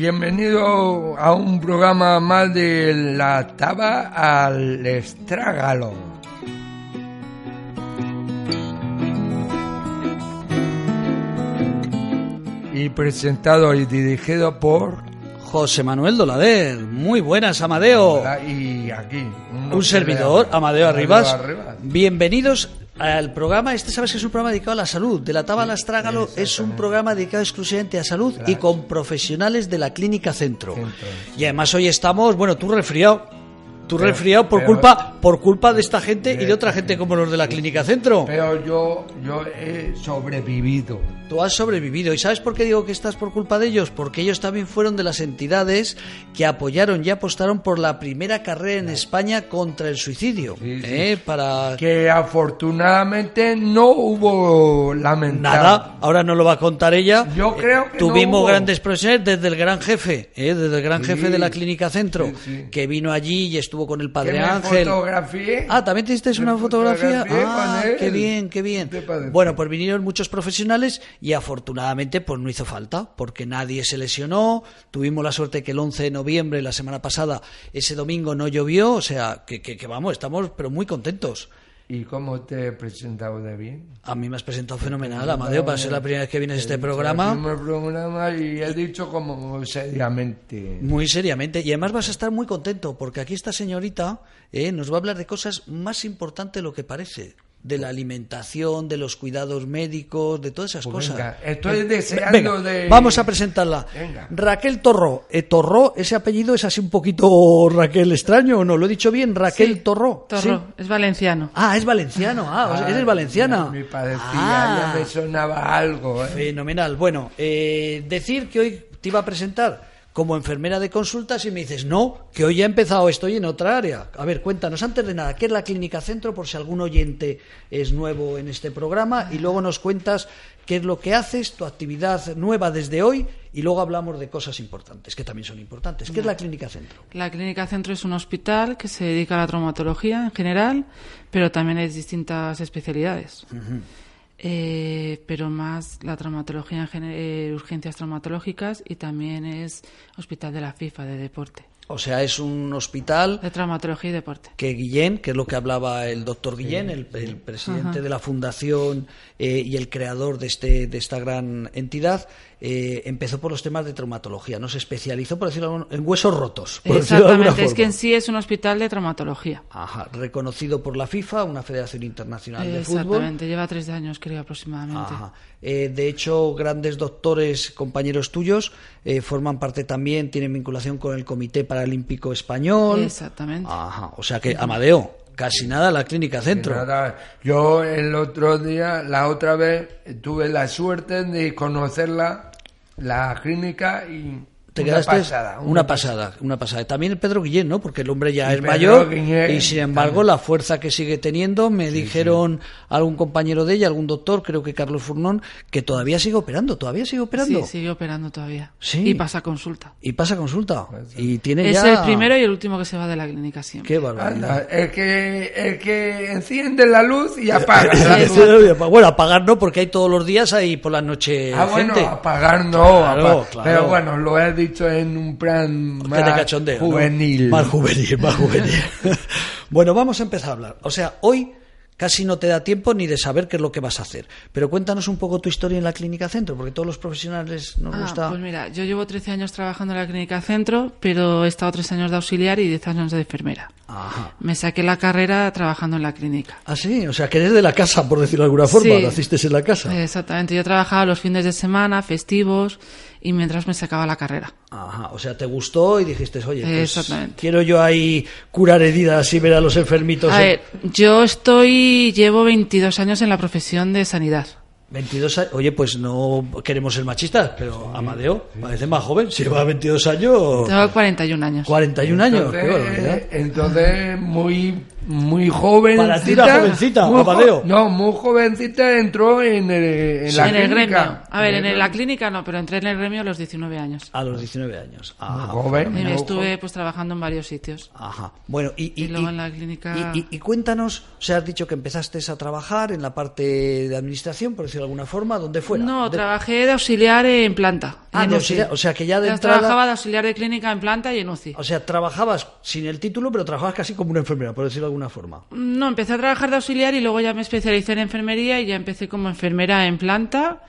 Bienvenido a un programa más de la taba al estrágalo. Y presentado y dirigido por José Manuel Dolader. Muy buenas, Amadeo. y aquí Un servidor, Amadeo Arribas. Arribas. Bienvenidos al programa. Este sabes que es un programa dedicado a la salud. De la Taba al Astrágalo es un programa dedicado exclusivamente a salud y con profesionales de la Clínica Centro. Centro, Y además hoy estamos, bueno, tú resfriado. Tú Pero- resfriado por pero- culpa por culpa de esta gente y de otra gente como los de la Clínica Centro. Pero yo, yo he sobrevivido. Tú has sobrevivido. ¿Y sabes por qué digo que estás por culpa de ellos? Porque ellos también fueron de las entidades que apoyaron y apostaron por la primera carrera en España contra el suicidio. Sí, sí. ¿eh? Para Que afortunadamente no hubo lamentable. nada. Ahora no lo va a contar ella. Yo creo que Tuvimos no grandes profesionales desde el gran jefe, ¿eh? desde el gran Sí, jefe de la Clínica Centro, sí, sí. que vino allí y estuvo con el Que padre me Ángel. fotografié. Ah, ¿también te hiciste una fotografía? Ah, él. qué bien, qué bien. Bueno, pues vinieron muchos profesionales y afortunadamente pues no hizo falta, porque nadie se lesionó. Tuvimos la suerte que el 11 de noviembre, la semana pasada, ese domingo no llovió, o sea, que, que, que vamos, estamos pero muy contentos. ¿Y cómo te he presentado de bien? A mí me has presentado fenomenal, Amadeo, para ser la primera vez que vienes a este programa. Programa y he dicho como seriamente. Muy seriamente. Y además vas a estar muy contento, porque aquí esta señorita eh, nos va a hablar de cosas más importantes de lo que parece. De la alimentación, de los cuidados médicos, de todas esas Pues cosas. venga, estoy Eh, deseando venga, de- Vamos a presentarla. Venga. Raquel Torró. Eh, Torró, ese apellido es así un poquito Raquel extraño, ¿o no? ¿Lo he dicho bien? Raquel Sí, Torró. Torró, ¿sí? es valenciano. Ah, es valenciano. Ah, o sea, eres valenciana. Me parecía, Ah. ya me sonaba algo. ¿eh? Fenomenal. Bueno, eh, decir que hoy te iba a presentar como enfermera de consultas y me dices, no, que hoy ya he empezado, estoy en otra área. A ver, cuéntanos antes de nada, ¿qué es la Clínica Centro? Por si algún oyente es nuevo en este programa y luego nos cuentas qué es lo que haces, tu actividad nueva desde hoy y luego hablamos de cosas importantes, que también son importantes. ¿Qué es la Clínica Centro? La Clínica Centro es un hospital que se dedica a la traumatología en general, pero también hay distintas especialidades. Eh, pero más la traumatología en eh, urgencias traumatológicas y también es hospital de la FIFA de deporte, O sea, es un hospital de traumatología y deporte. que Guillén, que es lo que hablaba el doctor Guillén, el, el presidente de la fundación eh, y el creador de, este, de esta gran entidad, eh, empezó por los temas de traumatología, no se especializó, por decirlo en huesos rotos. por decirlo de alguna Exactamente, es que en sí es un hospital de traumatología. Ajá, reconocido por la FIFA, una federación internacional de fútbol. Exactamente, lleva tres años creo aproximadamente. Ajá. Eh, de hecho, grandes doctores, compañeros tuyos, eh, forman parte también, tienen vinculación con el Comité Paralímpico Español. Exactamente. Ajá, o sea que, Amadeo, casi nada la clínica centro. Nada, yo el otro día, la otra vez, tuve la suerte de conocerla, la clínica, y Te una quedaste pasada. una pasada, una pasada. También Pedro Guillén, ¿no? Porque el hombre ya Y es Pedro mayor Guillén y sin embargo la fuerza que sigue teniendo, me dijeron algún compañero de ella, algún doctor, creo que Carlos Furnón, que todavía sigue operando, todavía sigue operando. Sí, sigue operando todavía. Sí. Y pasa consulta. Y pasa consulta. Y tiene Es ya el primero y el último que se va de la clínica siempre. Qué barbaridad. El que, el que enciende la luz y apaga la luz. bueno, apagar no, porque hay todos los días ahí por la noche Ah, bueno, gente. apagar no, Claro, apa- claro. pero bueno, lo he dicho en un plan más de cachondeo. ¿no? juvenil. Más juvenil, más juvenil. bueno, vamos a empezar a hablar. O sea, hoy casi no te da tiempo ni de saber qué es lo que vas a hacer. Pero cuéntanos un poco tu historia en la Clínica Centro, porque todos los profesionales nos Ah, gusta. Pues mira, yo llevo 13 años trabajando en la clínica centro, pero he estado 3 años de auxiliar y 10 años de enfermera. Ajá. Me saqué la carrera trabajando en la clínica. Ah, sí, o sea, que eres de la casa, por decirlo de alguna forma, Sí. naciste en la casa. Exactamente, yo trabajaba los fines de semana, festivos, y mientras me sacaba la carrera. Ajá, o sea, te gustó y dijiste, oye, pues, quiero yo ahí curar heridas y ver a los enfermitos. A en- ver, yo estoy, llevo 22 años en la profesión de sanidad. 22 años, oye, pues no queremos ser machistas, pero Amadeo parece más joven, si lleva 22 años, Tengo 41 años. 41 años, qué Entonces, barbaridad. entonces, muy, muy jovencita. Para ti era jovencita, muy jo-. No, muy jovencita entró en, el, en la en el clínica. gremio. A ver, en la clínica no, pero entré en el gremio a los 19 años. A los 19 años. Ajá. Joven. Y muy estuve pues trabajando en varios sitios. Ajá. Bueno, y, y, Y luego y- en la clínica- y- y- y cuéntanos, o sea, has dicho que empezaste a trabajar en la parte de administración, por decirlo de alguna forma, ¿dónde fuera? No, De- trabajé de auxiliar en planta. Ah, en de UCI. auxiliar, o sea, que ya de Ya entrada- Trabajaba de auxiliar de clínica en planta y en UCI. O sea, trabajabas sin el título, pero trabajabas casi como una enfermera, por decirlo de alguna forma. No, empecé a trabajar de auxiliar y luego ya me especialicé en enfermería y ya empecé como enfermera en planta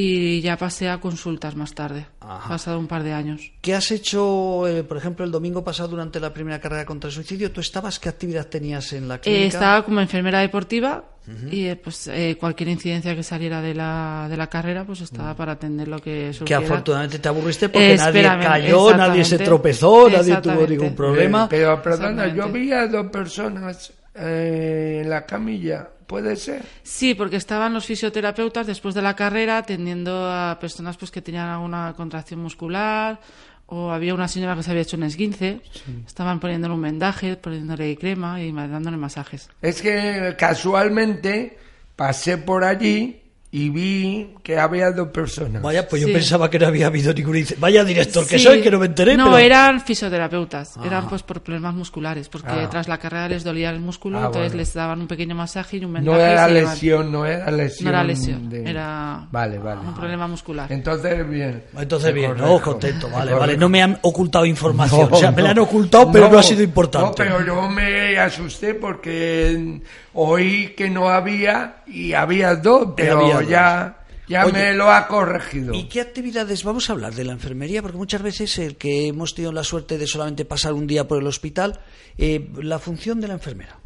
y ya pasé a consultas más tarde, Ajá. pasado un par de años. ¿Qué has hecho, eh, por ejemplo, el domingo pasado durante la primera carrera contra el suicidio? ¿Tú estabas? ¿Qué actividad tenías en la Eh, clínica? estaba como enfermera deportiva y eh, pues eh, cualquier incidencia que saliera de la, de la carrera pues estaba para atender lo que Que surgiera. afortunadamente te aburriste porque Eh, nadie cayó, nadie se tropezó, nadie tuvo ningún problema. Eh, pero, perdona, yo vi a dos personas eh, en la camilla. ¿Puede ser? Sí, porque estaban los fisioterapeutas después de la carrera atendiendo a personas pues que tenían alguna contracción muscular o había una señora que se había hecho un esguince, estaban poniéndole un vendaje, poniéndole crema y dándole masajes. Es que casualmente pasé por allí y vi que había dos personas. Vaya, pues yo Sí. pensaba que no había habido ningún Vaya director que Sí. soy, que no me enteré. No, pero... Ah. eran fisioterapeutas, eran pues por problemas musculares, porque Ah. tras la carrera les dolía el músculo, Ah, entonces bueno. les daban un pequeño masaje y un vendaje. no era lesión, no era lesión. No era lesión, de- era Vale, vale. un problema muscular. Entonces, bien. Entonces, bien, no, contento, vale, vale. No me han ocultado información. No, o sea, me la han no. ocultado, pero no, ha sido importante. No, pero yo me asusté porque oí que no había y había dos, pero había dos. ya, ya Oye, me lo ha corregido. ¿Y qué actividades vamos a hablar de la enfermería? Porque muchas veces el que hemos tenido la suerte de solamente pasar un día por el hospital, eh, la función de la enfermera.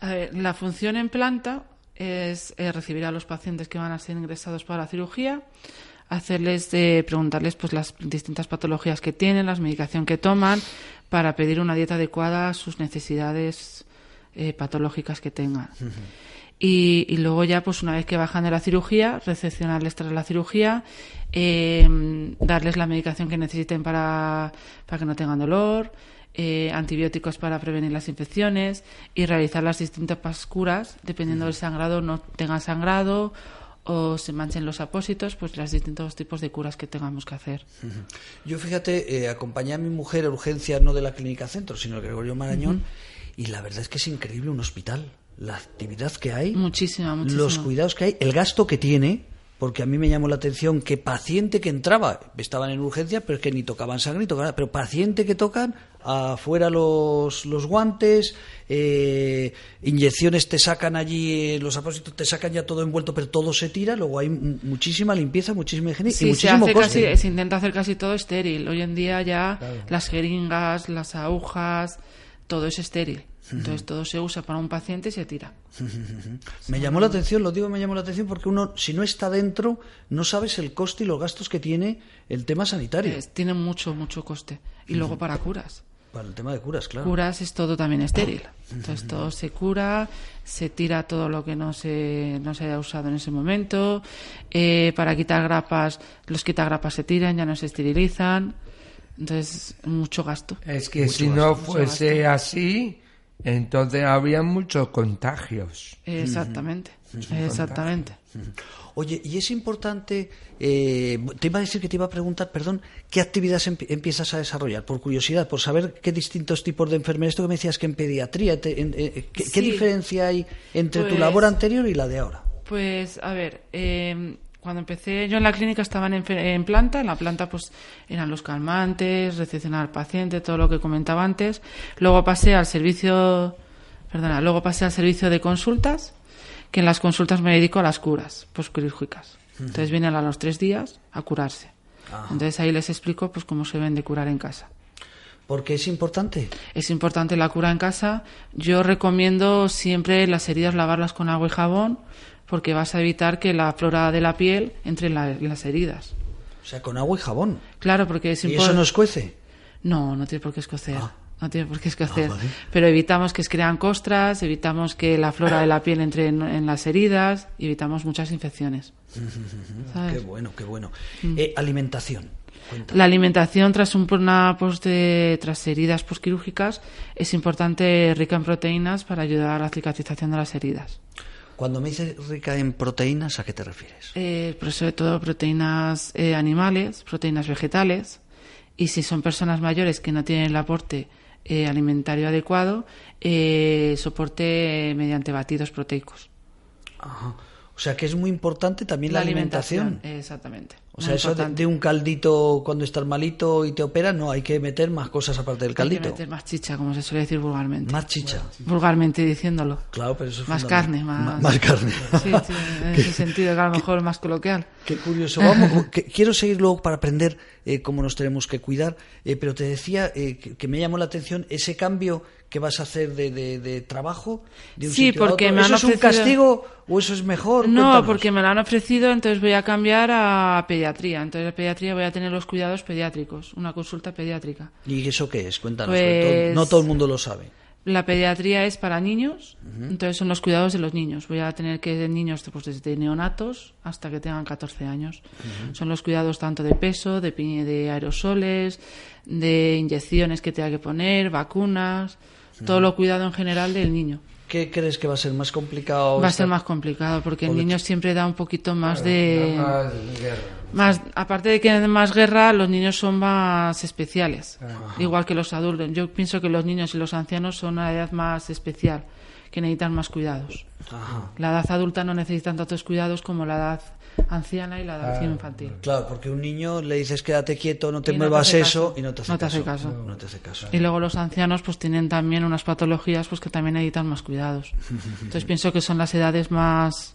A ver, la función en planta es eh, recibir a los pacientes que van a ser ingresados para la cirugía, hacerles, eh, preguntarles pues las distintas patologías que tienen, la medicación que toman, para pedir una dieta adecuada a sus necesidades eh, patológicas que tengan. Y, y luego ya, pues una vez que bajan de la cirugía, recepcionarles tras la cirugía, eh, darles la medicación que necesiten para, para que no tengan dolor, eh, antibióticos para prevenir las infecciones y realizar las distintas curas, dependiendo del sangrado, no tengan sangrado o se manchen los apósitos, pues los distintos tipos de curas que tengamos que hacer. Yo, fíjate, eh, acompañé a mi mujer a urgencias no de la clínica centro, sino del Gregorio Marañón, y la verdad es que es increíble un hospital. La actividad que hay, Muchísima, muchísima. los cuidados que hay, el gasto que tiene, porque a mí me llamó la atención que paciente que entraba, estaban en urgencia, pero es que ni tocaban sangre ni tocaban pero paciente que tocan, afuera los, los guantes, eh, inyecciones te sacan allí, eh, los apósitos te sacan ya todo envuelto, pero todo se tira, luego hay muchísima limpieza, muchísima higiene y Sí, se, muchísimo hace coste. casi, se intenta hacer casi todo estéril. Hoy en día ya las jeringas, las agujas, todo es estéril. Entonces todo se usa para un paciente y se tira. Me llamó la atención, lo digo, me llamó la atención porque uno, si no está dentro, no sabes el coste y los gastos que tiene el tema sanitario. Es- tiene mucho, mucho coste. Y luego para curas. Para el tema de curas, claro. Curas es todo también estéril. Entonces todo se cura, se tira todo lo que no se, no se haya usado en ese momento. Eh, para quitar grapas, los quitagrapas se tiran, ya no se esterilizan. Entonces, mucho gasto. Es que si no fuese así, entonces había muchos contagios. Exactamente. Exactamente. Oye, y es importante, eh, te iba a decir que te iba a preguntar, perdón, ¿qué actividades empi- empiezas a desarrollar? Por curiosidad, por saber qué distintos tipos de enfermería, esto que me decías que en pediatría, te- en- eh, ¿qué, qué diferencia hay entre tu Pues- labor anterior y la de ahora? Pues, a ver, eh, cuando empecé yo en la clínica estaban en, en planta, en la planta pues eran los calmantes, recepcionar al paciente, todo lo que comentaba antes. Luego pasé al servicio, perdona, luego pasé al servicio de consultas, que en las consultas me dedico a las curas posquirúrgicas. Entonces vienen a los tres días a curarse. Entonces ahí les explico pues cómo se deben de curar en casa. ¿Por qué es importante? Es importante la cura en casa. Yo recomiendo siempre las heridas lavarlas con agua y jabón porque vas a evitar que la flora de la piel entre en, la- en las heridas. O sea, con agua y jabón. Claro, porque es ¿Y impor- eso no escuece? No, no tiene por qué escocer. Ah. No tiene por qué escocer. Pero evitamos que se crean costras, evitamos que la flora de la piel entre en, en las heridas y evitamos muchas infecciones. ¿Sabes? Qué bueno, qué bueno. Mm. Eh, alimentación. La alimentación tras un, una post de- tras heridas postquirúrgicas es importante rica en proteínas para ayudar a la cicatrización de las heridas. Cuando me dices rica en proteínas, ¿a qué te refieres? Eh, pero sobre todo proteínas eh, animales, proteínas vegetales y si son personas mayores que no tienen el aporte eh, alimentario adecuado, eh, soporte mediante batidos proteicos. Ajá. O sea, que es muy importante también la, alimentación. Exactamente. O sea, Muy eso de, de un caldito cuando estás malito y te operan, no, hay que meter más cosas aparte del Hay que caldito. meter más chicha, como se suele decir vulgarmente. Más chicha. Vulgarmente diciéndolo. Claro, pero eso es Más carne, más- más carne. Sí, sí, en ese sentido, que a lo mejor más coloquial. Qué curioso. Vamos, que- quiero seguir luego para aprender eh, cómo nos tenemos que cuidar, eh, pero te decía eh, que, que me llamó la atención ese cambio que vas a hacer de, de- de trabajo. De un Sí, sitio a porque otro. me han ¿Eso es un ofrecido- castigo o eso es mejor? No, Cuéntanos. porque me lo han ofrecido, entonces voy a cambiar a pediatría. Entonces, en pediatría voy a tener los cuidados pediátricos, una consulta pediátrica. ¿Y eso qué es? Cuéntanos. Pues- todo- no todo el mundo lo sabe. La pediatría es para niños, entonces son los cuidados de los niños. Voy a tener que de niños pues, desde neonatos hasta que tengan 14 años. Son los cuidados tanto de peso, de, de aerosoles, de inyecciones que tenga que poner, vacunas, todo lo cuidado en general del niño. ¿Qué crees que va a ser más complicado? Va a ser más complicado porque el niño siempre da un poquito más de... Más aparte de que hay más guerra, los niños son más especiales, igual que los adultos. Yo pienso que los niños y los ancianos son una edad más especial, que necesitan más cuidados. Ajá. La edad adulta no necesita tantos cuidados como la edad anciana y la edad infantil. Claro, porque un niño le dices quédate quieto, no te Y no te muevas eso caso. y no te hace No te hace caso. caso. No te hace caso. Y luego los ancianos pues tienen también unas patologías pues que también necesitan más cuidados. Entonces pienso que son las edades más,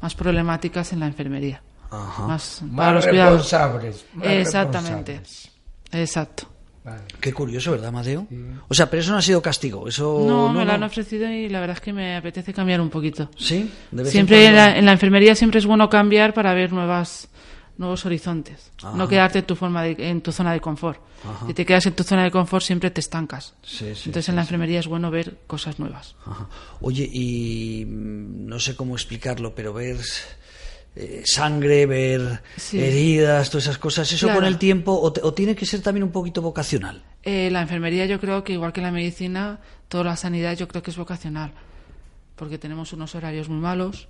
más problemáticas en la enfermería. Ajá. Más, para Más los cuidados. responsables. más Exactamente. responsables. Exacto. Vale. Qué curioso, ¿verdad, Mateo? O sea, pero eso no ha sido castigo. Eso No, me lo han ofrecido y la verdad es que me apetece cambiar un poquito. Sí, de vez Siempre en la, en la enfermería siempre es bueno cambiar para ver nuevas nuevos horizontes. Ajá. No quedarte en tu forma de- en tu zona de confort. Si te quedas en tu zona de confort siempre te estancas. Sí, sí, Entonces sí, en la sí. enfermería es bueno ver cosas nuevas. Ajá. Oye, y mm, no sé cómo explicarlo, pero ver eh, sangre, ver Sí. heridas, todas esas cosas, ¿eso Claro. con el tiempo o tiene que ser también un poquito vocacional? Eh, la enfermería yo creo que igual que la medicina, toda la sanidad yo creo que es vocacional. Porque tenemos unos horarios muy malos.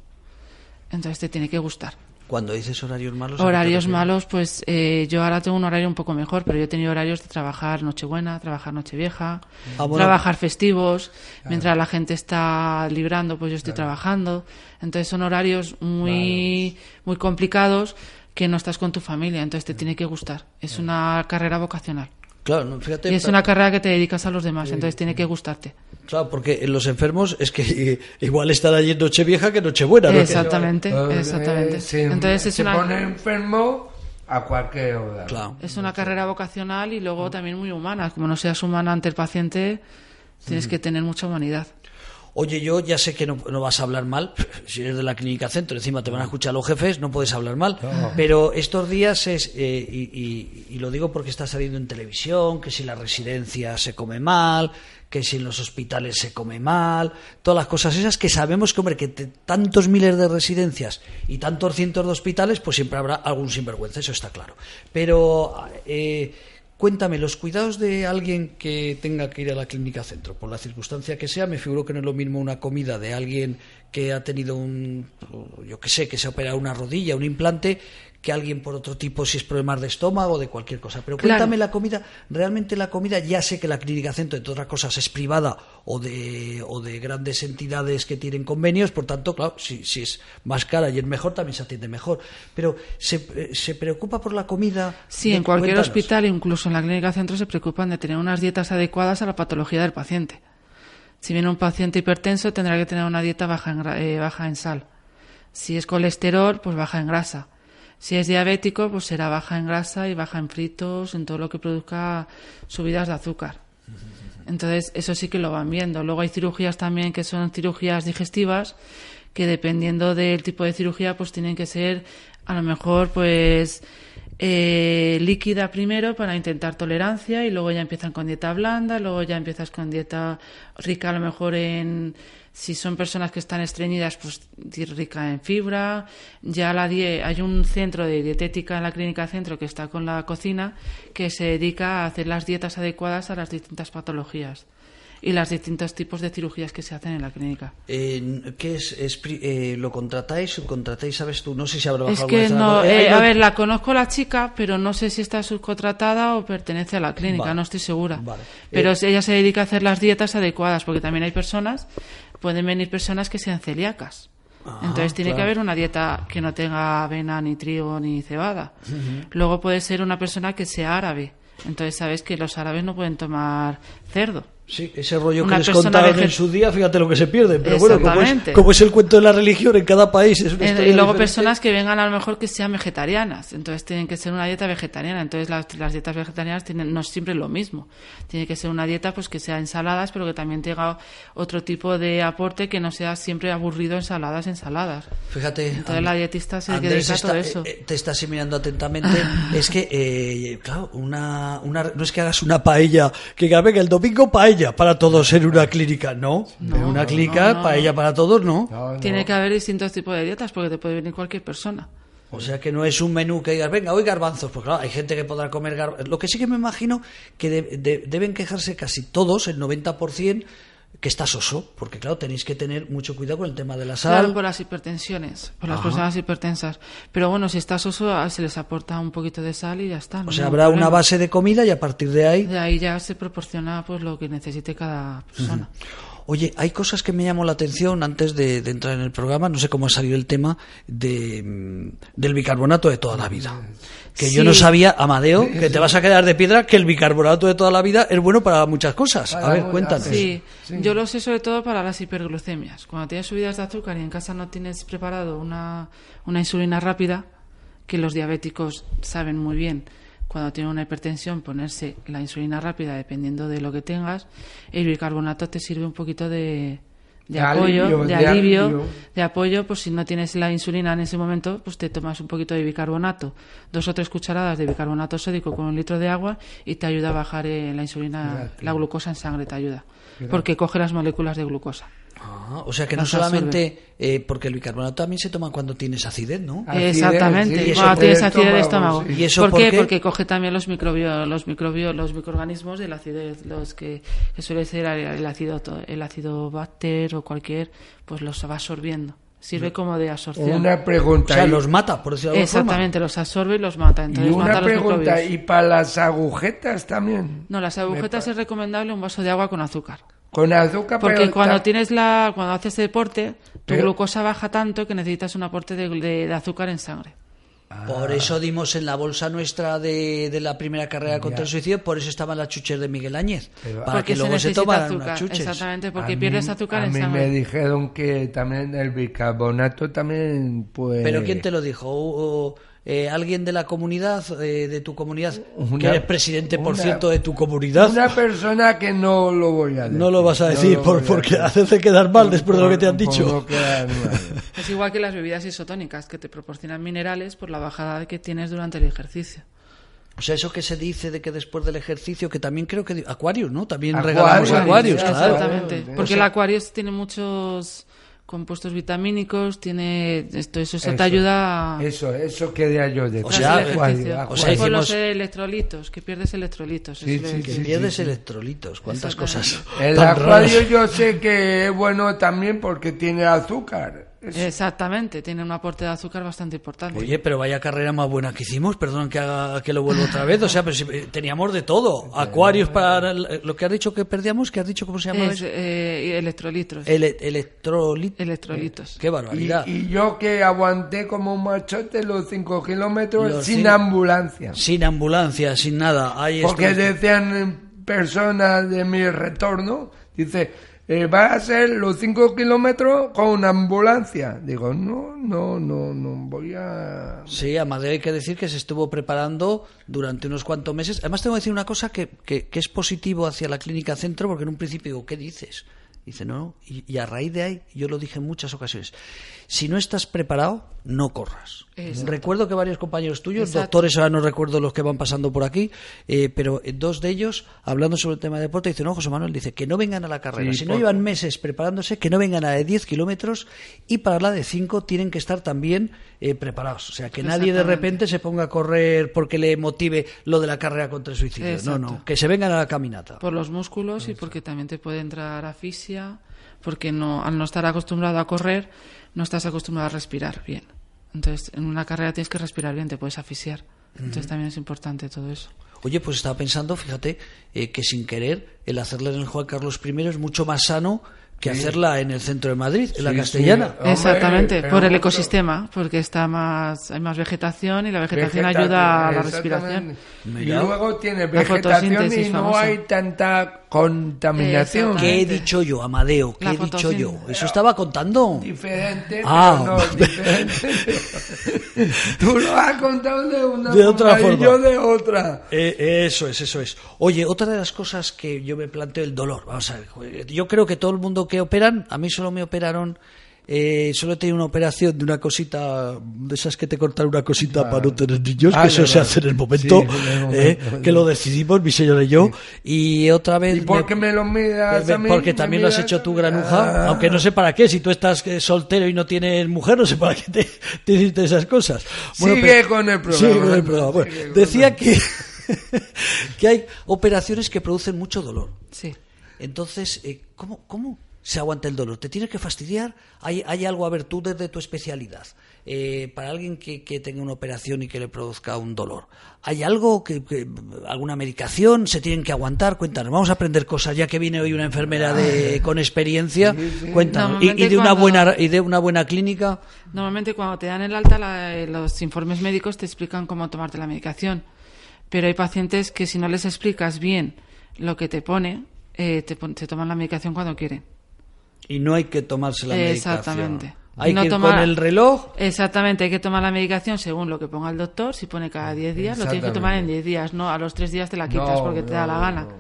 Entonces te tiene que gustar. Cuando dices horarios malos... ¿a qué te Horarios malos, pues eh, yo ahora tengo un horario un poco mejor, pero yo he tenido horarios de trabajar Nochebuena, trabajar Nochevieja, Ah, bueno. trabajar festivos, mientras la gente está librando, pues yo estoy trabajando. Entonces son horarios muy, muy complicados que no estás con tu familia, entonces te tiene que gustar. Es una carrera vocacional. Claro, no, fíjate... Y es una carrera que te dedicas a los demás, entonces tiene que gustarte. Claro, porque en los enfermos es que eh, igual están allí en Nochevieja que Nochebuena, ¿no? Exactamente, Eh, exactamente. se- Entonces es se una, pone enfermo a cualquier hora. Claro. es una carrera vocacional y luego también muy humana. Como no seas humana ante el paciente, tienes que tener mucha humanidad. Oye, yo ya sé que no, no vas a hablar mal, si eres de la clínica centro, encima te van a escuchar los jefes, no puedes hablar mal, pero estos días es, eh, y, y- y lo digo porque está saliendo en televisión, que si la residencia se come mal, que si en los hospitales se come mal, todas las cosas esas que sabemos que, hombre, que te- tantos miles de residencias y tantos cientos de hospitales, pues siempre habrá algún sinvergüenza, eso está claro. Pero... eh, Cuéntame, los cuidados de alguien que tenga que ir a la clínica centro, por la circunstancia que sea, me figuro que no es lo mismo una comida de alguien que ha tenido un, yo qué sé, que se ha operado una rodilla, un implante, que alguien por otro tipo, si es problemas de estómago o de cualquier cosa. Pero Claro. cuéntame la comida, realmente la comida, ya sé que la clínica centro, entre otras cosas, es privada o de, o de grandes entidades que tienen convenios, por tanto, claro, si, si es más cara y es mejor, también se atiende mejor. Pero, ¿se, eh, se preocupa por la comida? Sí, en cualquier cuéntanos. hospital, incluso en la clínica centro, se preocupan de tener unas dietas adecuadas a la patología del paciente. Si viene un paciente hipertenso, tendrá que tener una dieta baja en, eh, baja en sal. Si es colesterol, pues baja en grasa. Si es diabético, pues será baja en grasa y baja en fritos, en todo lo que produzca subidas de azúcar. Entonces, eso sí que lo van viendo. Luego hay cirugías también que son cirugías digestivas, que dependiendo del tipo de cirugía, pues tienen que ser a lo mejor pues eh, líquida primero para intentar tolerancia y luego ya empiezan con dieta blanda, luego ya empiezas con dieta rica a lo mejor en si son personas que están estreñidas, pues rica en fibra. Ya la die hay un centro de dietética en la clínica centro que está con la cocina que se dedica a hacer las dietas adecuadas a las distintas patologías y los distintos tipos de cirugías que se hacen en la clínica. Eh, ¿Qué es? es eh, ¿Lo contratáis? ¿Subcontratáis? ¿Sabes tú? No sé si habrá bajado Es que no, eh, Eh, a no- ver, la conozco la chica, pero no sé si está subcontratada o pertenece a la clínica, Vale. no estoy segura. Vale. Pero Eh, ella se dedica a hacer las dietas adecuadas, porque también hay personas, pueden venir personas que sean celíacas. Ajá, Entonces tiene que haber una dieta que no tenga avena, ni trigo, ni cebada. Luego puede ser una persona que sea árabe. Entonces sabes que los árabes no pueden tomar cerdo. Sí, ese rollo que les contaron en su día, fíjate lo que se pierde. Pero bueno, como es, Exactamente. como es el cuento de la religión en cada país, es una Eh, y luego diferente. personas que vengan a lo mejor que sean vegetarianas, entonces tienen que ser una dieta vegetariana, entonces las, las dietas vegetarianas tienen, no es siempre lo mismo, tiene que ser una dieta pues que sea ensaladas, pero que también tenga otro tipo de aporte que no sea siempre aburrido ensaladas, ensaladas. Fíjate. Entonces And- la dietista se dedica a está- todo eso. eh, eh, te está así mirando atentamente. es que, eh, claro, una, una, no es que hagas una paella, que venga, el domingo paella para todos en una clínica, no. en una clínica, no, no. paella para todos, no. No, no. Tiene que haber distintos tipos de dietas porque te puede venir cualquier persona. O sea que no es un menú que digas, venga, hoy garbanzos. Pues claro, hay gente que podrá comer garbanzos. Lo que sí que me imagino que de- de- deben quejarse casi todos, el 90%, que está soso. Porque claro, tenéis que tener mucho cuidado con el tema de la sal. Claro, por las hipertensiones, por las personas hipertensas. Pero bueno, si está soso, se les aporta un poquito de sal y ya está. no o sea, habrá una base de comida y a partir de ahí De ahí ya se proporciona pues lo que necesite cada persona. Oye, hay cosas que me llamó la atención antes de, de entrar en el programa, no sé cómo ha salido el tema de, mm, del bicarbonato de toda la vida. Que yo no sabía, Amadeo, que te vas a quedar de piedra, que el bicarbonato de toda la vida es bueno para muchas cosas. A ver, cuéntanos. Sí, Sí. yo lo sé sobre todo para las hiperglucemias. Cuando tienes subidas de azúcar y en casa no tienes preparado una, una insulina rápida, que los diabéticos saben muy bien cuando tienen una hipertensión ponerse la insulina rápida dependiendo de lo que tengas, el bicarbonato te sirve un poquito de, de De apoyo, alivio, de, alivio, alivio. de apoyo, pues si no tienes la insulina en ese momento, pues te tomas un poquito de bicarbonato, dos o tres cucharadas de bicarbonato sódico con un litro de agua y te ayuda a bajar eh, la insulina, Gracias. la glucosa en sangre te ayuda, porque coge las moléculas de glucosa. Ah, o sea que no solamente, eh, porque el bicarbonato también se toma cuando tienes acidez, ¿no? Acidez, Exactamente, sí, cuando tienes acidez de estómago, estómago. sí. ¿Y eso ¿Por, por qué? Porque coge también los microbios, los microbios, los microorganismos de la acidez, los que, que suele ser el ácido, el ácido bacter o cualquier, pues los va absorbiendo. Sirve como de absorción. Una O pregunta. sea, y- los mata, por decirlo de alguna forma. Exactamente, los absorbe y los mata. y Entonces mata una los pregunta, microbios. ¿y para las agujetas también? No, las agujetas es recomendable un vaso de agua con azúcar. Con azúcar, Porque pero cuando tienes la, cuando haces deporte, tu Pero- glucosa baja tanto que necesitas un aporte de, de- de azúcar en sangre. Por eso dimos en la bolsa nuestra de, de la primera carrera contra el suicidio, por eso estaban las chuches de Miguel Áñez. Pero- para que luego se tomaran azúcar. unas chuches. Exactamente, porque a mí- pierdes azúcar a en mí sangre. me dijeron que también el bicarbonato también, pues... ¿Pero quién te lo dijo? ¿O- o, eh, ¿Alguien de la comunidad, eh, de tu comunidad? Una- que eres presidente, por una- cierto, de tu comunidad. Una persona que no lo voy a decir. No lo vas a decir por, porque hacerte quedar mal después de lo que te han dicho. Es igual que las bebidas isotónicas que te proporcionan minerales por la bajada que tienes durante el ejercicio. O sea, eso que se dice de que después del ejercicio, que también creo que... Aquarius, ¿no? También Aquarius, regalamos sí, claro. Exactamente. Porque O sea- el Aquarius tiene muchos compuestos vitamínicos, tiene esto, eso, eso te ayuda a Eso, eso quería yo decir. O sea, el ejercicio. o sea, por los hicimos- electrolitos, que pierdes electrolitos. Sí, sí, Que sí, pierdes sí. electrolitos. ¿Cuántas cosas? El acuario yo sé que es bueno también porque tiene azúcar. Es- Exactamente, tiene un aporte de azúcar bastante importante. Oye, pero vaya carrera más buena que hicimos, perdón que haga que lo vuelva otra vez, o sea, pero si, eh, teníamos de todo, acuarios para el- lo que has dicho que perdíamos, que has dicho cómo se llama Es, eso? eh, electrolitos. Ele- electrolit- Electrolitos. Qué barbaridad. y yo que aguanté como un machote los 5 kilómetros Los sin ambulancia. Sin ambulancia, sin nada. Ahí Porque decían personas de mi retorno, dice, eh, va a hacer los cinco kilómetros con una ambulancia. Digo, no, no, no, no voy a... Sí, Amadeo hay que decir que se estuvo preparando durante unos cuantos meses. Además tengo que decir una cosa que, que, que es positivo hacia la clínica centro, porque en un principio digo, ¿qué dices? Dice, no, no. Y, y, a raíz de ahí, yo lo dije en muchas ocasiones, si no estás preparado, no corras. Exacto. Recuerdo que varios compañeros tuyos, Exacto. doctores, ahora no recuerdo los que van pasando por aquí, eh, pero dos de ellos, hablando sobre el tema de deporte, dicen, no, José Manuel, dice que no vengan a la carrera. Sí, si no por- llevan meses preparándose, que no vengan a la de 10 kilómetros y para la de 5 tienen que estar también eh, preparados. O sea, que nadie de repente se ponga a correr porque le motive lo de la carrera contra el suicidio. Exacto. No, no, que se vengan a la caminata. Por los músculos y porque también te puede entrar asfixia, porque no, al no estar acostumbrado a correr, no estás acostumbrado a respirar bien. Entonces, en una carrera tienes que respirar bien, te puedes asfixiar. Entonces, también es importante todo eso. Oye, pues estaba pensando, fíjate, eh, que sin querer, el hacerla en el Juan Carlos I es mucho más sano que hacerla en el centro de Madrid, en la Sí, castellana. sí. Hombre, Exactamente, pero por el ecosistema, porque está más, hay más vegetación y la vegetación Vegetación, ayuda a la respiración. Y luego tiene La vegetación y no famosa. hay tanta contaminación. ¿Qué he dicho yo, Amadeo? ¿Qué La he dicho yo? Eso estaba contando. Diferente, Ah. pero no diferente. Tú lo has contado de una De otra forma y yo de otra. Eh, eso es, eso es. Oye, otra de las cosas que yo me planteo el dolor. Vamos a ver, yo creo que todo el mundo que operan, a mí solo me operaron, eh, solo he tenido una operación de una cosita, de esas que te cortan una cosita para no tener niños, Ah, que eso se hace en el momento, Sí, en el eh, que lo decidimos mi señora y yo, y otra vez... ¿Y por qué me lo miras a mí? Porque ¿Me también lo has hecho tú, granuja, Ah. aunque no sé para qué, si tú estás eh, soltero y no tienes mujer, no sé para qué te, te hiciste esas cosas. Sigue con el programa. Sigue con el programa. Bueno, Sigue con decía el- que, que hay operaciones que producen mucho dolor. Sí. Entonces, eh, ¿cómo, ¿cómo se aguanta el dolor? ¿Te tiene que fastidiar? ¿Hay, hay algo, a ver, tú desde tu especialidad, eh, para alguien que, que tenga una operación y que le produzca un dolor, ¿hay algo, que, que- alguna medicación? ¿Se tienen que aguantar? Cuéntanos, vamos a aprender cosas, ya que viene hoy una enfermera de, con experiencia. Cuéntanos. Y, de una cuando- buena, y de una buena clínica. Normalmente cuando te dan el alta, la- eh, los informes médicos te explican cómo tomarte la medicación. Pero hay pacientes que si no les explicas bien lo que te pone, eh, te toman la medicación cuando quieren. Y no hay que tomarse la medicación. Exactamente. Hay No que tomar- con el reloj. Exactamente, hay que tomar la medicación según lo que ponga el doctor. Si pone cada 10 días, lo tienes que tomar en 10 días, no a los 3 días te la quitas No, porque te da la gana. claro.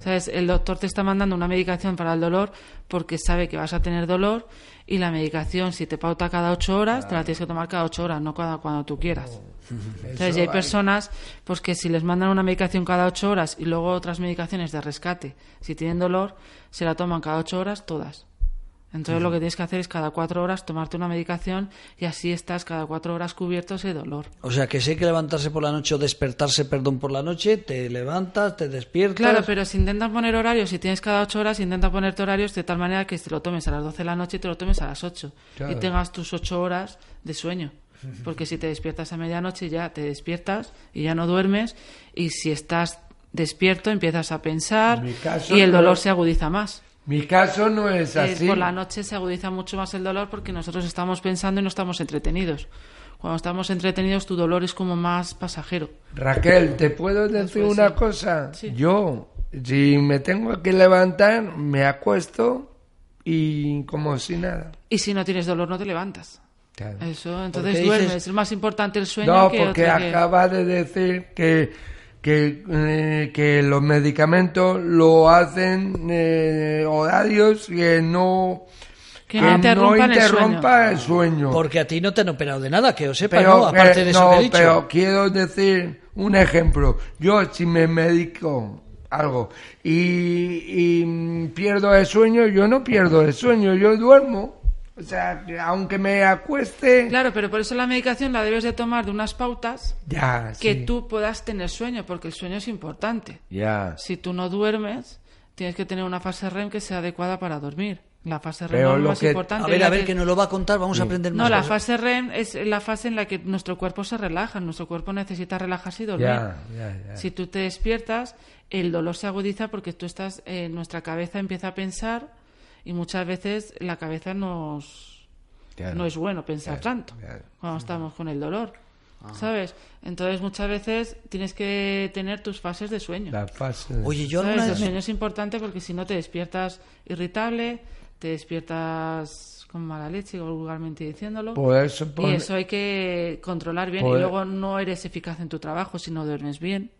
¿Sabes? El doctor te está mandando una medicación para el dolor porque sabe que vas a tener dolor y la medicación, si te pauta cada 8 horas, te la tienes que tomar cada 8 horas, no cada, cuando tú quieras. Entonces, y hay personas pues que si les mandan una medicación cada 8 horas y luego otras medicaciones de rescate, si tienen dolor, se la toman cada 8 horas todas. Entonces lo que tienes que hacer es cada 4 horas tomarte una medicación y así estás cada 4 horas cubierto ese dolor. O sea, que si hay que levantarse por la noche o despertarse, perdón, por la noche, te levantas, te despiertas. Claro, pero si intentas poner horarios, si tienes cada 8 horas, intenta ponerte horarios de tal manera que te lo tomes a las 12 de la noche y te lo tomes a las 8 y tengas tus 8 horas de sueño. Porque si te despiertas a medianoche ya te despiertas y ya no duermes y si estás despierto empiezas a pensar caso, y el dolor se agudiza más. Mi caso no es Eh, así. por la noche se agudiza mucho más el dolor porque nosotros estamos pensando y no estamos entretenidos. Cuando estamos entretenidos tu dolor es como más pasajero. Raquel, ¿te puedo decir puede una ser. cosa? Sí. Yo, si me tengo que levantar, me acuesto y como si nada. Y si no tienes dolor no te levantas. Claro. Eso, entonces duermes. dices- Es más importante el sueño No, que porque otra que- acaba de decir que, que, eh, que los medicamentos lo hacen eh, horarios que no, Que no interrumpan el interrumpa el sueño. Porque a ti no te han operado de nada, que yo sepa, Pero, ¿no? Aparte eh, de eso no, que he dicho. pero quiero decir un ejemplo. Yo si me medico algo y, y, pierdo el sueño, yo no pierdo el sueño, yo duermo. O sea, que aunque me acueste, Claro, pero por eso la medicación la debes de tomar de unas pautas ya, que sí, tú puedas tener sueño, porque el sueño es importante. ya. Si tú no duermes, tienes que tener una fase REM que sea adecuada para dormir. La fase REM es lo más que- importante. A ver, la a ver, que nos lo va a contar, vamos a aprender más. No, la cosas. fase REM es la fase en la que nuestro cuerpo se relaja. Nuestro cuerpo necesita relajarse y dormir. Ya, ya, ya. Si tú te despiertas, el dolor se agudiza porque tú estás, eh, nuestra cabeza empieza a pensar y muchas veces la cabeza nos Claro. no es bueno pensar Claro, tanto claro. cuando estamos con el dolor. ¿sabes? Entonces muchas veces tienes que tener tus fases de sueño. La fase. Oye, yo ¿Sabes? El sueño es importante porque si no te despiertas irritable, te despiertas con mala leche, vulgarmente diciéndolo. Por eso Y eso hay que controlar bien. Y luego no eres eficaz en tu trabajo si no duermes bien.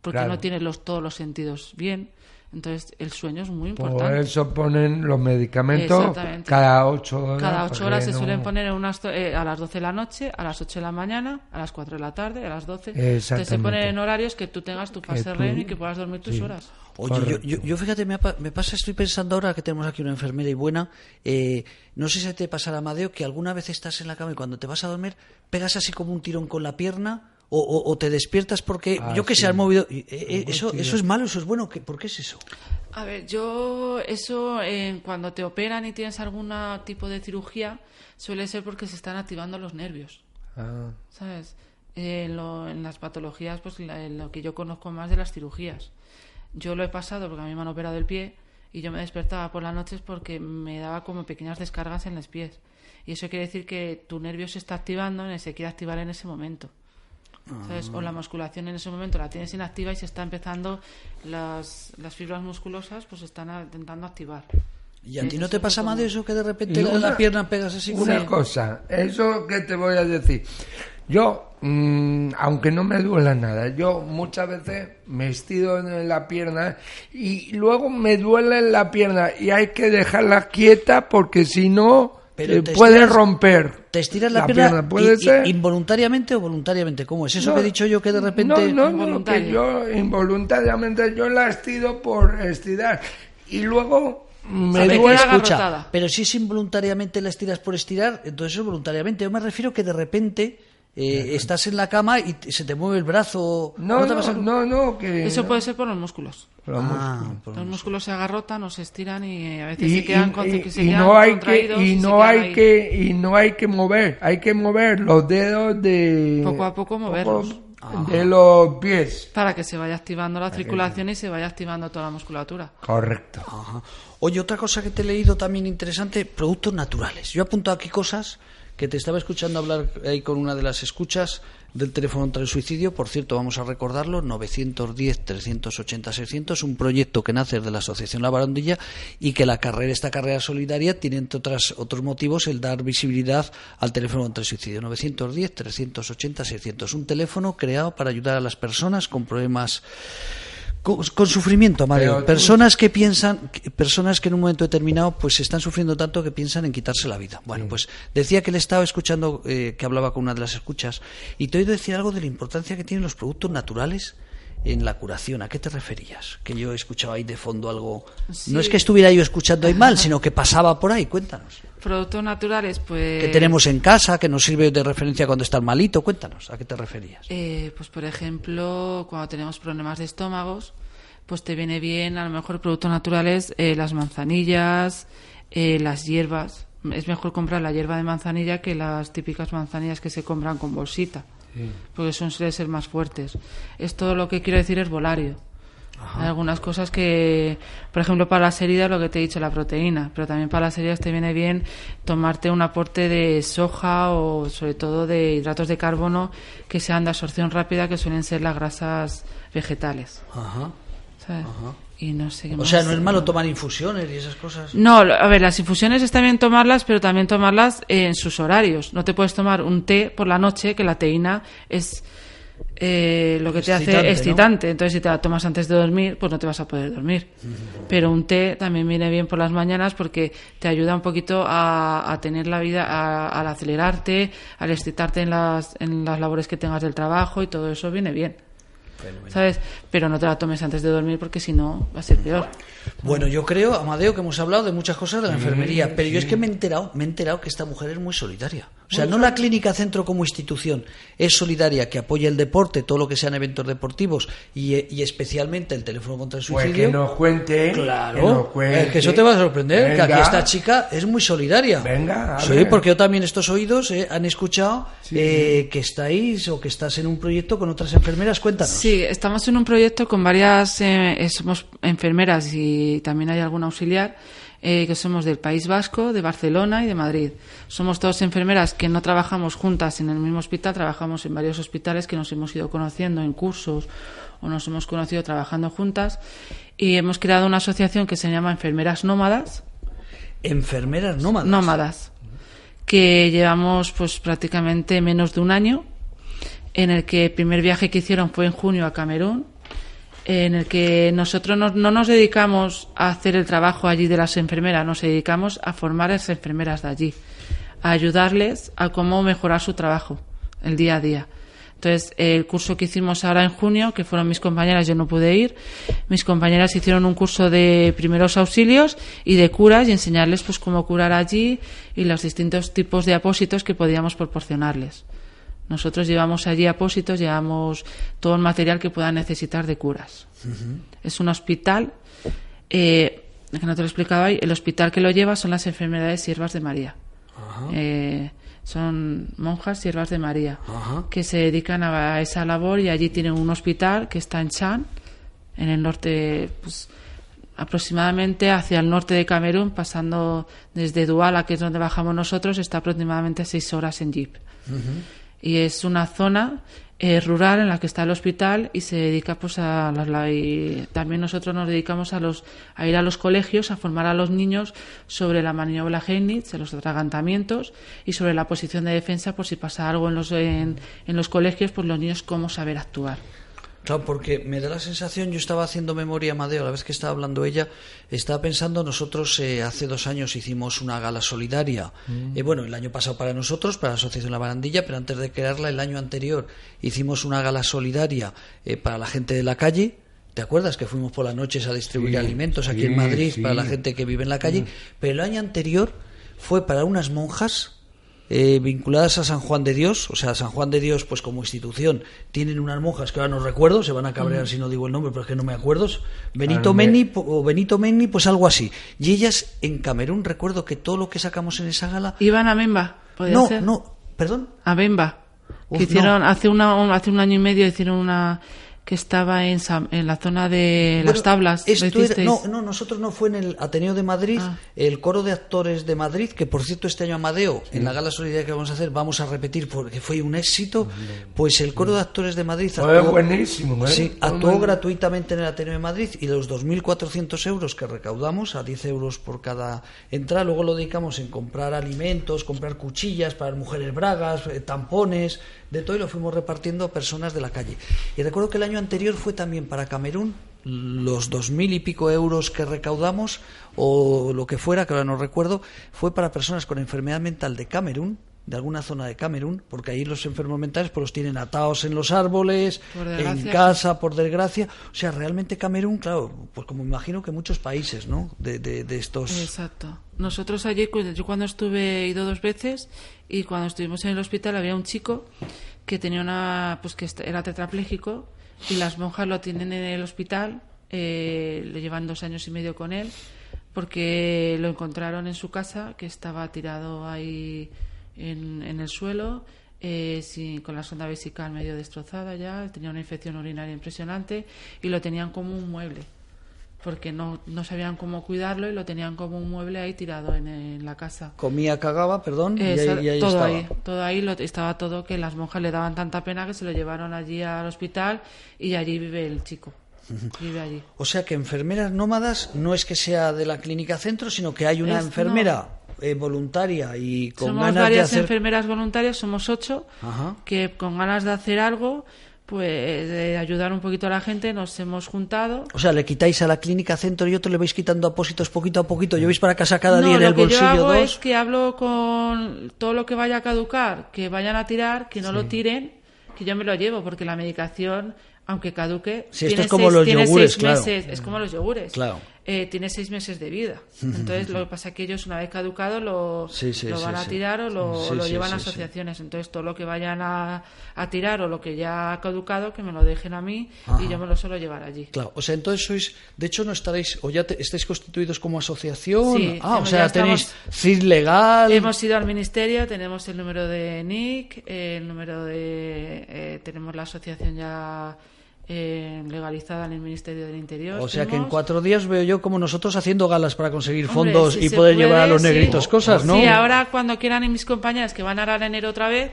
Porque Claro. no tienes los, todos los sentidos bien. Entonces el sueño es muy Por importante. eso ponen los medicamentos Exactamente. cada ocho horas. Cada ocho horas se suelen poner en unas, to- eh, a las 12 de la noche, a las 8 de la mañana, a las 4 de la tarde, a las 12. Entonces se ponen en horarios que tú tengas tu fase tú- y que puedas dormir tus sí. horas. Oye, yo, yo, yo fíjate, me, me pasa, estoy pensando ahora que tenemos aquí una enfermera y buena. eh, no sé si te pasará, Amadeo, que alguna vez estás en la cama y cuando te vas a dormir pegas así como un tirón con la pierna o, o- o te despiertas porque Ah, yo que sí. se has movido. eh, eh, eso, eso es malo, eso es bueno. ¿qué- ¿Por qué es eso? A ver, yo eso eh, cuando te operan y tienes algún tipo de cirugía suele ser porque se están activando los nervios, Ah, ¿sabes? Eh, en, lo- en las patologías, pues la- lo que yo conozco más de las cirugías. Yo lo he pasado porque a mí me han operado el pie y yo me despertaba por las noches porque me daba como pequeñas descargas en los pies. Y eso quiere decir que tu nervio se está activando y se quiere activar en ese momento. ¿Sabes? O la musculación en ese momento la tienes inactiva y se está empezando las, las fibras musculosas pues se están a- intentando activar. ¿Y a ti no te pasa como- más de eso que de repente una- la pierna pegas así Una Sí. cosa, eso que te voy a decir. Yo, mm, aunque no me duela nada, yo muchas veces me estiro en la pierna y luego me duele la pierna y hay que dejarla quieta porque si no Pero eh, te puede estiras- romper. ¿Te estiras la, pierna, puede ser. involuntariamente o voluntariamente? ¿Cómo es? Eso No, que he dicho yo que de repente... No, no, no, que yo involuntariamente yo la estiro por estirar y luego me duele. escucha, pero si es involuntariamente la estiras por estirar, entonces es voluntariamente. Yo me refiero que de repente eh, estás en la cama y te- se te mueve el brazo. No, te no, no, no, que Eso puede ser por los músculos. Los Ah, por- Los músculos se agarrotan o se estiran y a veces y, se quedan, y- con- y- que se quedan no hay que contraídos y no hay ahí. que y no hay que mover hay que mover los dedos de Poco a poco moverlos. de los pies para que se vaya activando la circulación y se vaya activando toda la musculatura. correcto Ajá. Oye, otra cosa que te he leído también interesante, productos naturales. Yo he apuntado aquí cosas que te estaba escuchando hablar ahí con una de las escuchas del teléfono contra el suicidio. Por cierto, vamos a recordarlo, 910-380-600, un proyecto que nace de la Asociación La Barandilla y que la carrera, esta carrera solidaria, tiene entre otras, otros motivos el dar visibilidad al teléfono contra el suicidio. 910-380-600, un teléfono creado para ayudar a las personas con problemas con, con sufrimiento, Mario. Pero Personas que piensan, personas que en un momento determinado pues están sufriendo tanto que piensan en quitarse la vida. Bueno, pues decía que le estaba escuchando que hablaba con una de las escuchas y te he oído decir algo de la importancia que tienen los productos naturales en la curación. ¿A qué te referías? Que yo he escuchado ahí de fondo algo. Sí. No es que estuviera yo escuchando ahí mal, sino que pasaba por ahí. Cuéntanos. Productos naturales, pues... Que tenemos en casa, que nos sirve de referencia cuando estás malito. Cuéntanos. ¿A qué te referías? Eh, pues por ejemplo, cuando tenemos problemas de estómagos, pues te viene bien a lo mejor productos naturales, eh, las manzanillas, eh, las hierbas. Es mejor comprar la hierba de manzanilla que las típicas manzanillas que se compran con bolsita, porque son suelen ser más fuertes. Esto lo que quiero decir es volario. Hay algunas cosas que, por ejemplo, para las heridas, lo que te he dicho, la proteína, pero también para las heridas te viene bien tomarte un aporte de soja o sobre todo de hidratos de carbono que sean de absorción rápida, que suelen ser las grasas vegetales. Ajá. ¿sabes? Y no sé qué O más. sea, no es malo tomar infusiones y esas cosas. No, a ver, las infusiones está bien tomarlas, pero también tomarlas en sus horarios. No te puedes tomar un té por la noche, que la teína es eh, lo que te Excitante, hace ¿no? excitante. Entonces, si te la tomas antes de dormir, pues no te vas a poder dormir. Pero un té también viene bien por las mañanas porque te ayuda un poquito a, a tener la vida, a- al acelerarte, al excitarte en las, en las labores que tengas del trabajo y todo eso viene bien. ¿Sabes? Pero no te la tomes antes de dormir porque si no va a ser peor. Bueno, yo creo, Amadeo, que hemos hablado de muchas cosas de la enfermería, pero yo es que me he enterado, me he enterado que esta mujer es muy solidaria. O sea, no la clínica centro como institución es solidaria, que apoya el deporte, todo lo que sean eventos deportivos y, y especialmente el teléfono contra el pues suicidio. que nos cuente que nos Claro, cuente. es que eso te va a sorprender, que aquí Venga. esta chica es muy solidaria. Venga, a Sí, ver. porque yo también estos oídos eh, han escuchado eh, que estáis o que estás en un proyecto con otras enfermeras. Cuéntanos. Sí, estamos en un proyecto con varias, eh, somos enfermeras y también hay algún auxiliar. eh, que somos del País Vasco, de Barcelona y de Madrid. Somos todas enfermeras que no trabajamos juntas en el mismo hospital, trabajamos en varios hospitales que nos hemos ido conociendo en cursos o nos hemos conocido trabajando juntas y hemos creado una asociación que se llama Enfermeras Nómadas. Enfermeras nómadas. Nómadas. Que llevamos pues prácticamente menos de un año, en el que el primer viaje que hicieron fue en junio a Camerún en el que nosotros no, no, nos dedicamos a hacer el trabajo allí de las enfermeras, nos dedicamos a formar a las enfermeras de allí, a ayudarles a cómo mejorar su trabajo, el día a día. Entonces, el curso que hicimos ahora en junio, que fueron mis compañeras, yo no pude ir, mis compañeras hicieron un curso de primeros auxilios y de curas y enseñarles pues cómo curar allí y los distintos tipos de apósitos que podíamos proporcionarles. Nosotros llevamos allí apósitos, llevamos todo el material que puedan necesitar de curas. Es un hospital, eh, que no te lo explicaba hoy, el hospital que lo lleva son las enfermedades siervas de María. Eh, son monjas siervas de María que se dedican a, esa labor y allí tienen un hospital que está en Chan, en el norte, pues, aproximadamente hacia el norte de Camerún, pasando desde Duala, que es donde bajamos nosotros, está aproximadamente seis horas en jeep y es una zona eh, rural en la que está el hospital y se dedica pues a las y también nosotros nos dedicamos a los a ir a los colegios a formar a los niños sobre la maniobra Heinrich, los atragantamientos y sobre la posición de defensa por si pasa algo en los en los colegios pues los niños cómo saber actuar. Claro, porque me da la sensación, yo estaba haciendo memoria, Amadeo, a la vez que estaba hablando ella, estaba pensando, nosotros eh, hace dos años hicimos una gala solidaria, mm. eh, bueno, el año pasado para nosotros, para la Asociación La Barandilla, pero antes de crearla, el año anterior hicimos una gala solidaria eh, para la gente de la calle, ¿Te acuerdas que fuimos por las noches a distribuir alimentos aquí en Madrid para la gente que vive en la calle? Mm. Pero el año anterior fue para unas monjas eh, vinculadas a San Juan de Dios, o sea, San Juan de Dios, pues como institución, tienen unas monjas que ahora no recuerdo, se van a cabrear si no digo el nombre, pero es que no me acuerdo, Benito Meni o Benito Meni, pues algo así. Y ellas en Camerún, recuerdo que todo lo que sacamos en esa gala. Iban a Bemba, no, No, perdón. A Bemba. que hicieron hace, una, hace un año y medio hicieron una que estaba en, en la zona de las tablas. no, no, nosotros no fue en el Ateneo de Madrid, ah. el coro de actores de Madrid, que por cierto este año Amadeo, en la gala solidaria que vamos a hacer, vamos a repetir porque fue un éxito, pues el coro de actores de Madrid actuó, buenísimo, ¿eh? sí, actuó gratuitamente en el Ateneo de Madrid y los 2.400 euros que recaudamos, a 10 euros por cada entrada, luego lo dedicamos en comprar alimentos, comprar cuchillas para mujeres bragas, eh, tampones, de todo y lo fuimos repartiendo a personas de la calle. Y recuerdo que el año anterior fue también para Camerún los dos mil y pico euros que recaudamos o lo que fuera, que ahora no recuerdo, fue para personas con enfermedad mental de Camerún, de alguna zona de Camerún, porque ahí los enfermos mentales pues los tienen atados en los árboles, en casa, por desgracia. O sea, realmente Camerún, claro, pues como imagino que muchos países, ¿no? De, de, estos. Exacto. Nosotros allí, yo cuando estuve, he ido dos veces, y cuando estuvimos en el hospital había un chico que tenía una, pues que era tetrapléjico, y las monjas lo tienen en el hospital, eh, le llevan dos años y medio con él, porque lo encontraron en su casa, que estaba tirado ahí en, en el suelo, eh, con la sonda vesical medio destrozada ya, tenía una infección urinaria impresionante y lo tenían como un mueble, porque no, no sabían cómo cuidarlo y lo tenían como un mueble ahí tirado en, la casa. Comía, cagaba, perdón, y ahí, todo estaba. ahí, todo ahí lo, estaba todo que las monjas le daban tanta pena que se lo llevaron allí al hospital y allí vive el chico. Vive allí. O sea que enfermeras nómadas no es que sea de la clínica centro, sino que hay una enfermera eh, voluntaria y con somos ganas varias de hacer... enfermeras voluntarias, somos ocho, que con ganas de hacer algo, pues de ayudar un poquito a la gente, nos hemos juntado. O sea, le quitáis a la clínica centro y otro le vais quitando apósitos poquito a poquito. ¿Yo vais para casa cada día en el bolsillo No, lo que yo hago es que hablo con todo lo que vaya a caducar, que vayan a tirar, que no lo tiren, que yo me lo llevo, porque la medicación aunque caduque. Sí, esto es como los yogures, claro. Meses, es como los yogures. Claro. Eh, tiene seis meses de vida. Entonces, lo que pasa es que ellos, una vez caducado, lo, lo van a tirar o lo, llevan a asociaciones. Entonces, todo lo que vayan a, a, tirar o lo que ya ha caducado, que me lo dejen a mí y yo me lo suelo llevar allí. Claro, o sea, entonces sois, de hecho, no estaréis, o ya estáis constituidos como asociación. ah, o sea, tenéis CID legal. Hemos ido al ministerio, tenemos el número de NIC, el número de. Eh, tenemos la asociación ya eh, legalizada en el Ministerio del Interior. O sea que en cuatro días veo yo como nosotros haciendo galas para conseguir Hombre, fondos si y poder puede, llevar a los sí. negritos cosas, ¿no? Sí, ahora cuando quieran y mis compañeras que van a Arara enero otra vez,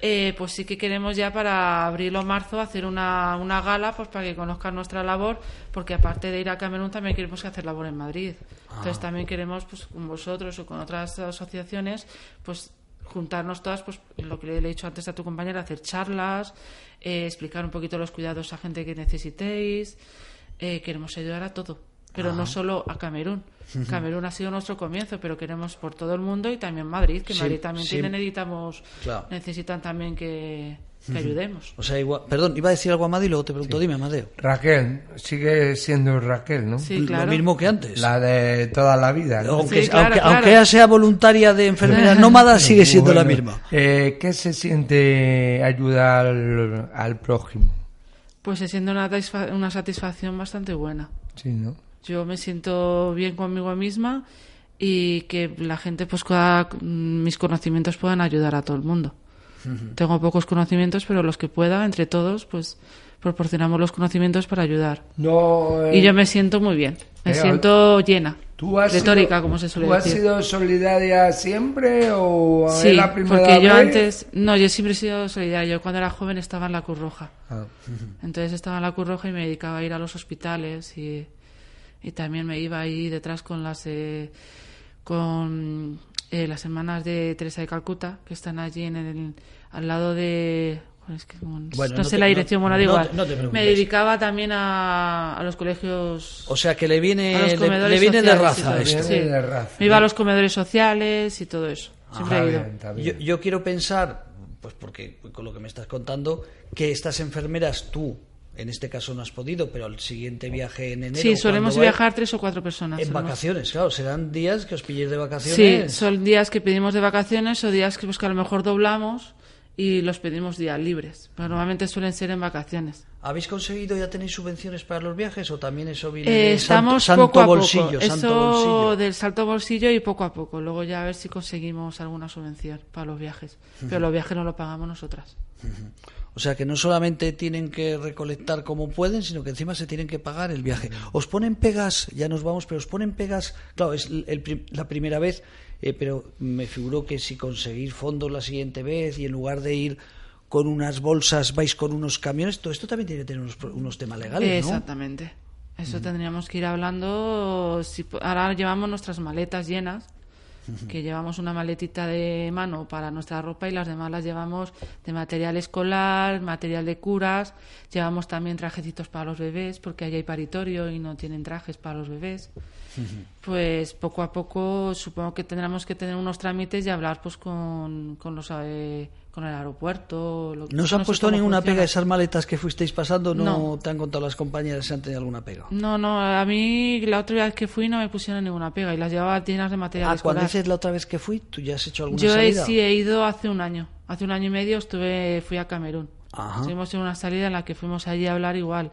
eh, pues sí que queremos ya para abril o marzo hacer una, una gala pues para que conozcan nuestra labor, porque aparte de ir a Camerún también queremos hacer labor en Madrid. Ah. Entonces también queremos pues con vosotros o con otras asociaciones pues juntarnos todas, pues en lo que le he dicho antes a tu compañera, hacer charlas, eh, explicar un poquito los cuidados a gente que necesitéis. Eh, queremos ayudar a todo, pero no solo a Camerún. Camerún ha sido nuestro comienzo, pero queremos por todo el mundo y también Madrid, que Sí, Madrid también sí. tiene, necesitamos, Claro. necesitan también que, que ayudemos. O sea, igual, perdón, iba a decir algo a Amadeo y luego te pregunto, dime, Amadeo. Raquel, sigue siendo Raquel, ¿no? Sí, claro. Lo mismo que antes. La de toda la vida, ¿no? Aunque, Sí, claro, aunque, claro. aunque ella sea voluntaria de enfermera nómada, sigue siendo la misma. eh, ¿Qué se siente ayudar al, al prójimo? Pues se siente una, una satisfacción bastante buena. Sí, ¿no? Yo me siento bien conmigo misma y que la gente, pues, pueda- mis conocimientos puedan ayudar a todo el mundo. Tengo pocos conocimientos, pero los que pueda, entre todos, pues proporcionamos los conocimientos para ayudar. No, eh, Y yo me siento muy bien, me eh, siento llena, ¿tú has retórica, sido- como se suele ¿Tú has decir. sido solidaria siempre o Sí, la primera porque yo vez? antes, no, yo siempre he sido solidaria. Yo cuando era joven estaba en la Cruz Roja. Ah, Entonces estaba en la Cruz Roja y me dedicaba a ir a los hospitales y, y también me iba ahí detrás con las eh, con eh, las hermanas de Teresa de Calcuta que están allí en el al lado de es que como- Bueno, no, no sé te- la no- dirección, bueno, no igual. te- no te preocupes. me dedicaba también a, a los colegios O sea, que le viene, le, viene de raza esto. eso, Viene sí. de raza. Me iba a los comedores sociales y todo eso. Siempre está he ido. bien, está Yo, bien. yo quiero pensar, pues porque con lo que me estás contando, que estas enfermeras tú, en este caso no has podido, pero al siguiente viaje en enero. Sí, solemos viajar tres o cuatro personas. En solemos- vacaciones, claro, serán días que os pilléis de Sí, vacaciones. son días que pedimos de vacaciones o días que, pues, que a lo mejor doblamos y los pedimos días libres. Pero normalmente suelen ser en vacaciones. ¿Habéis conseguido, ya tenéis subvenciones para los viajes o también eso viene Eh, de estamos santo, poco a santo poco. bolsillo? Eso santo bolsillo. del salto bolsillo y poco a poco. Luego ya a ver si conseguimos alguna subvención para los viajes. Pero los viajes no los pagamos nosotras. O sea que no solamente tienen que recolectar como pueden, sino que encima se tienen que pagar el viaje. Os ponen pegas, ya nos vamos, pero os ponen pegas, claro, es el la primera vez, eh, pero me figuro que si conseguís fondos la siguiente vez y en lugar de ir con unas bolsas vais con unos camiones, todo esto también tiene que tener unos, pro- unos temas legales, ¿no? Exactamente. Eso tendríamos que ir hablando. Si, ahora llevamos nuestras maletas llenas, que llevamos una maletita de mano para nuestra ropa y las demás las llevamos de material escolar, material de curas. Llevamos también trajecitos para los bebés, porque allí hay paritorio y no tienen trajes para los bebés. Pues poco a poco supongo que tendremos que tener unos trámites y hablar pues con, con los eh, con el aeropuerto. lo- ¿No os han sé puesto ninguna funciona. pega esas maletas que fuisteis pasando? ¿No, No. te han contado las compañeras si han tenido alguna pega? No, no, a mí la otra vez que fui no me pusieron ninguna pega y las llevaba llenas de material Ah, escolar. cuando dices la otra vez que fui, ¿tú ya has hecho alguna Yo salida? sí he ido hace un año. Hace un año y medio estuve, fui a Camerún. Ajá. Estuvimos en una salida en la que fuimos allí a hablar igual.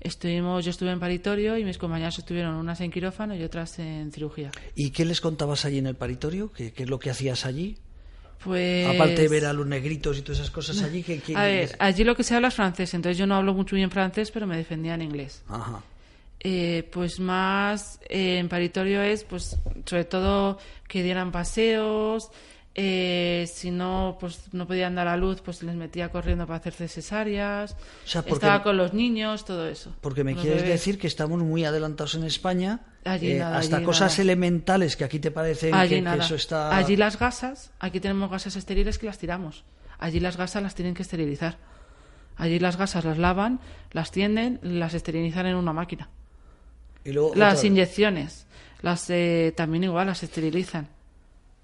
Estuvimos, yo estuve en paritorio y mis compañeras estuvieron unas en quirófano y otras en cirugía. ¿Y qué les contabas allí en el paritorio? ¿Qué, qué es lo que hacías allí? Pues Aparte de ver a los negritos y todas esas cosas allí, ¿qué, qué- A ver, allí lo que se habla es francés, entonces yo no hablo mucho bien francés, pero me defendía en inglés. Ajá. Eh, pues más eh, en paritorio es, pues, sobre todo que dieran paseos. Eh, si no, pues no podían dar a luz, pues les metía corriendo para hacerse cesáreas. O sea, porque- Estaba con los niños, todo eso. Porque me quieres bebés. decir que estamos muy adelantados en España, Allí eh, nada, hasta allí cosas nada. elementales que aquí te parecen Allí que, eso está... Allí las gasas, aquí tenemos gasas estériles que las tiramos. Allí las gasas las tienen que esterilizar. Allí las gasas las lavan, las tienden, las esterilizan en una máquina. Y luego Las inyecciones, las eh, también igual las esterilizan.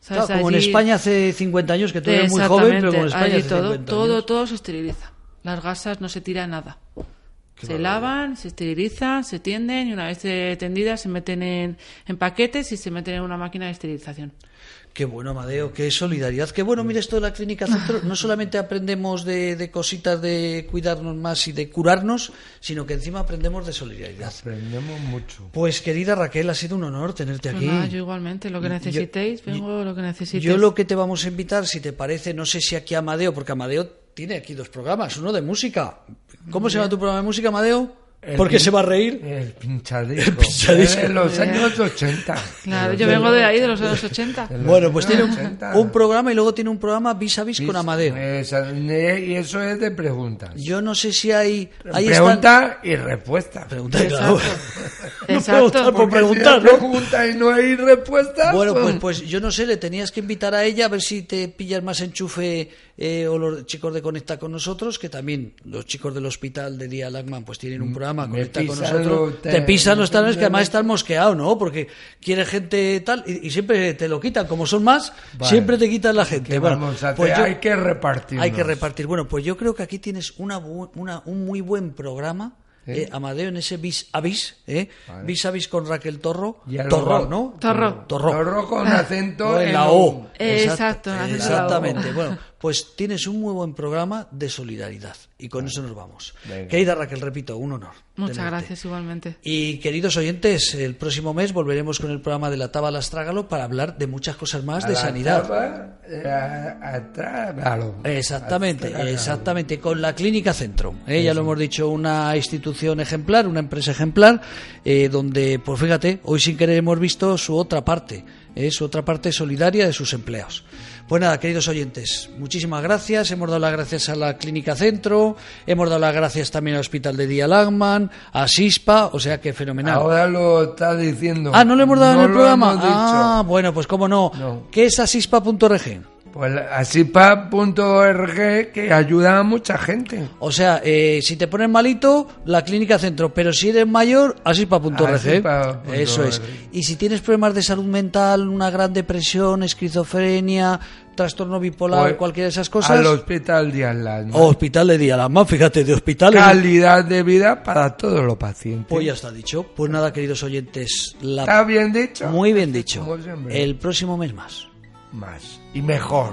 Como en España hace 50 años, que tú eres muy joven, pero como en España hace todo, 50 todo, años. todo se esteriliza. Las gasas no se tira nada. se lavan, se esterilizan, se tienden y una vez eh, tendidas se meten en, en paquetes y se meten en una máquina de esterilización. Qué bueno, Amadeo, qué solidaridad. Qué bueno, mira esto de la clínica centro. No solamente aprendemos de, de cositas de cuidarnos más y de curarnos, sino que encima aprendemos de solidaridad. Aprendemos mucho. Pues querida Raquel, ha sido un honor tenerte Pues aquí. nada, yo igualmente, lo que Yo- necesitéis, vengo lo que necesitéis. Yo lo que te vamos a invitar, si te parece, no sé si aquí Amadeo, porque Amadeo tiene aquí dos programas, uno de música, ¿Cómo se llama tu programa de música, Amadeo? Porque se va a reír. El pinchadisco. El pinchadisco. En los años 80. Claro, yo vengo de ahí, de los años 80. De los Bueno, pues tiene un, 80. un programa y luego tiene un programa vis a vis con Amadeo. Esa- y eso es de preguntas. Yo no sé si hay... Ahí están- Pregunta y respuesta. Pregunta, claro. No Exacto. preguntar por preguntar, si ¿no? pregunta y no hay respuesta. Bueno, pues, pues yo no sé, le tenías que invitar a ella a ver si te pillas más enchufe eh, o los chicos de Conecta con nosotros, que también los chicos del hospital de Día Lagman pues tienen un programa, Me Conecta con nosotros. Te pisan los talones que además están mosqueados, ¿no? Porque quiere gente tal y, y siempre te lo quitan, como son más, Vale. siempre te quitan la gente. ¿Qué Bueno, vamos a hacer? pues yo- hay que repartir. hay que repartir. Bueno, pues yo creo que aquí tienes una, bu- una- un muy buen programa. eh, Amadeo en ese vis a vis, ¿eh? vis a vis con Raquel Torro, Torro, ¿no? Torro. Torro. Torro con acento en en la O. Eh, exacto, la O. Exactamente. Bueno, pues tienes un muy buen programa de solidaridad. Y con eso nos vamos. Venga. Querida Raquel, repito, un honor. Muchas tenerte. gracias igualmente. Y queridos oyentes, el próximo mes volveremos con el programa de la Tábala Astrágalo para hablar de muchas cosas más A de la sanidad. tapa, a- atrás, claro. Exactamente, Atrás, exactamente, con la Clínica Centro. ¿eh? Ya lo hemos dicho, una institución ejemplar, una empresa ejemplar, eh, donde, pues fíjate, hoy sin querer hemos visto su otra parte, ¿eh? su otra parte solidaria de sus empleados. Pues nada, queridos oyentes, muchísimas gracias. Hemos dado las gracias a la Clínica Centro, hemos dado las gracias también al Hospital de Día Lagman, a SISPA, o sea que fenomenal. Ahora lo está diciendo. ah, ¿no le hemos dado No en el lo programa? Ah, bueno, pues cómo no. No. ¿Qué es asispa.org? Pues asipa.org que ayuda a mucha gente. O sea, eh, si te pones malito, la clínica centro, pero si eres mayor, asispa.org. Asispa.org. Eso es. Y si tienes problemas de salud mental, una gran depresión, esquizofrenia, trastorno bipolar, Pues, cualquiera de esas cosas, Al hospital de al o hospital de más, fíjate, de hospitales. Calidad de vida para todos los pacientes. Pues ya está dicho. Pues nada, queridos oyentes, la- ¿Está bien dicho? muy bien dicho. El próximo mes más. Más. Y mejor.